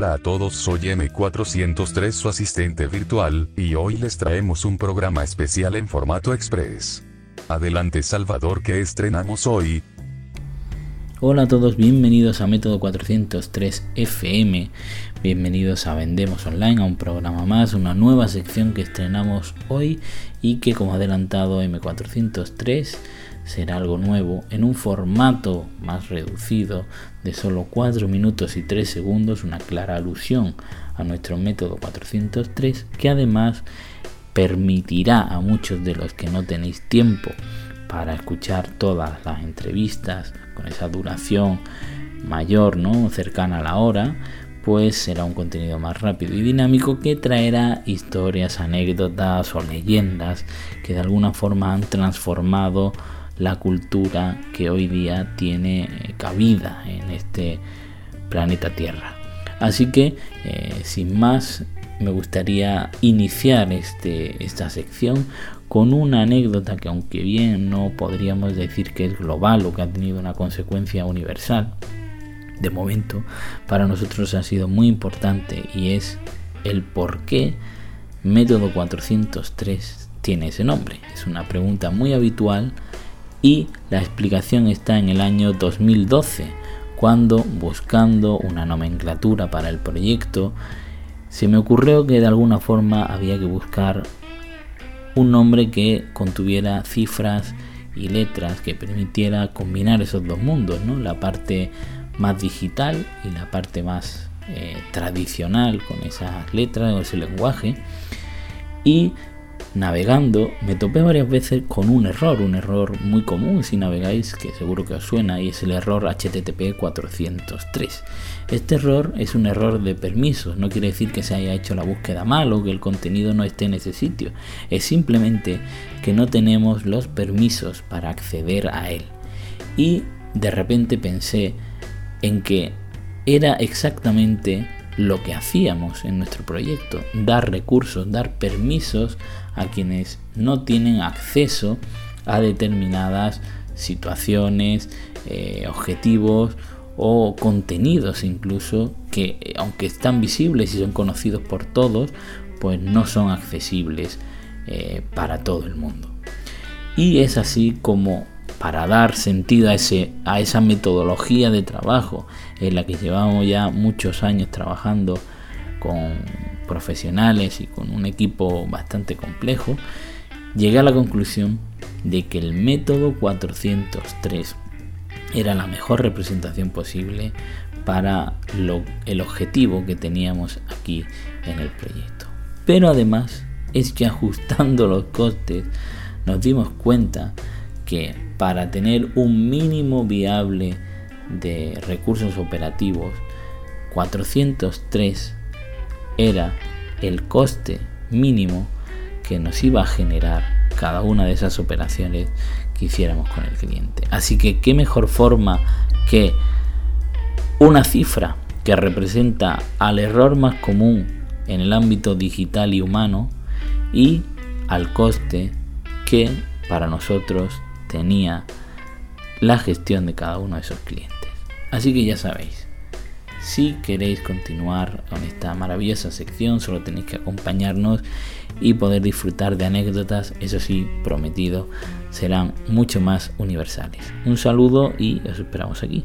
Hola a todos, soy M403 su asistente virtual, y hoy les traemos un programa especial en formato express. Adelante Salvador, ¿qué estrenamos hoy? Hola a todos, bienvenidos a Método 403 FM, bienvenidos a Vendemos Online, a un programa más, una nueva sección que estrenamos hoy y que como adelantado M403 será algo nuevo en un formato más reducido de solo 4 minutos y 3 segundos, una clara alusión a nuestro método 403 que además permitirá a muchos de los que no tenéis tiempo para escuchar todas las entrevistas con esa duración mayor, ¿no? cercana a la hora, pues será un contenido más rápido y dinámico que traerá historias, anécdotas o leyendas que de alguna forma han transformado la cultura que hoy día tiene eh, cabida en este planeta Tierra. Así que, eh, sin más, me gustaría iniciar este, esta sección con una anécdota que aunque bien no podríamos decir que es global o que ha tenido una consecuencia universal, de momento para nosotros ha sido muy importante y es el por qué método 403 tiene ese nombre. Es una pregunta muy habitual y la explicación está en el año 2012, cuando buscando una nomenclatura para el proyecto, se me ocurrió que de alguna forma había que buscar un nombre que contuviera cifras y letras que permitiera combinar esos dos mundos, ¿no? la parte más digital y la parte más eh, tradicional con esas letras o ese lenguaje. Y navegando me topé varias veces con un error, un error muy común si navegáis, que seguro que os suena, y es el error HTTP 403. Este error es un error de permisos, no quiere decir que se haya hecho la búsqueda mal o que el contenido no esté en ese sitio, es simplemente que no tenemos los permisos para acceder a él. Y de repente pensé en que era exactamente lo que hacíamos en nuestro proyecto, dar recursos, dar permisos a quienes no tienen acceso a determinadas situaciones, eh, objetivos o contenidos incluso que eh, aunque están visibles y son conocidos por todos, pues no son accesibles eh, para todo el mundo. Y es así como para dar sentido a, ese, a esa metodología de trabajo en la que llevamos ya muchos años trabajando con profesionales y con un equipo bastante complejo, llegué a la conclusión de que el método 403 era la mejor representación posible para el objetivo que teníamos aquí en el proyecto. Pero además es que ajustando los costes nos dimos cuenta que para tener un mínimo viable de recursos operativos, 403 era el coste mínimo que nos iba a generar cada una de esas operaciones que hiciéramos con el cliente. Así que qué mejor forma que una cifra que representa al error más común en el ámbito digital y humano y al coste que para nosotros tenía la gestión de cada uno de esos clientes. Así que ya sabéis, si queréis continuar con esta maravillosa sección, solo tenéis que acompañarnos y poder disfrutar de anécdotas, eso sí, prometido, serán mucho más universales. Un saludo y os esperamos aquí.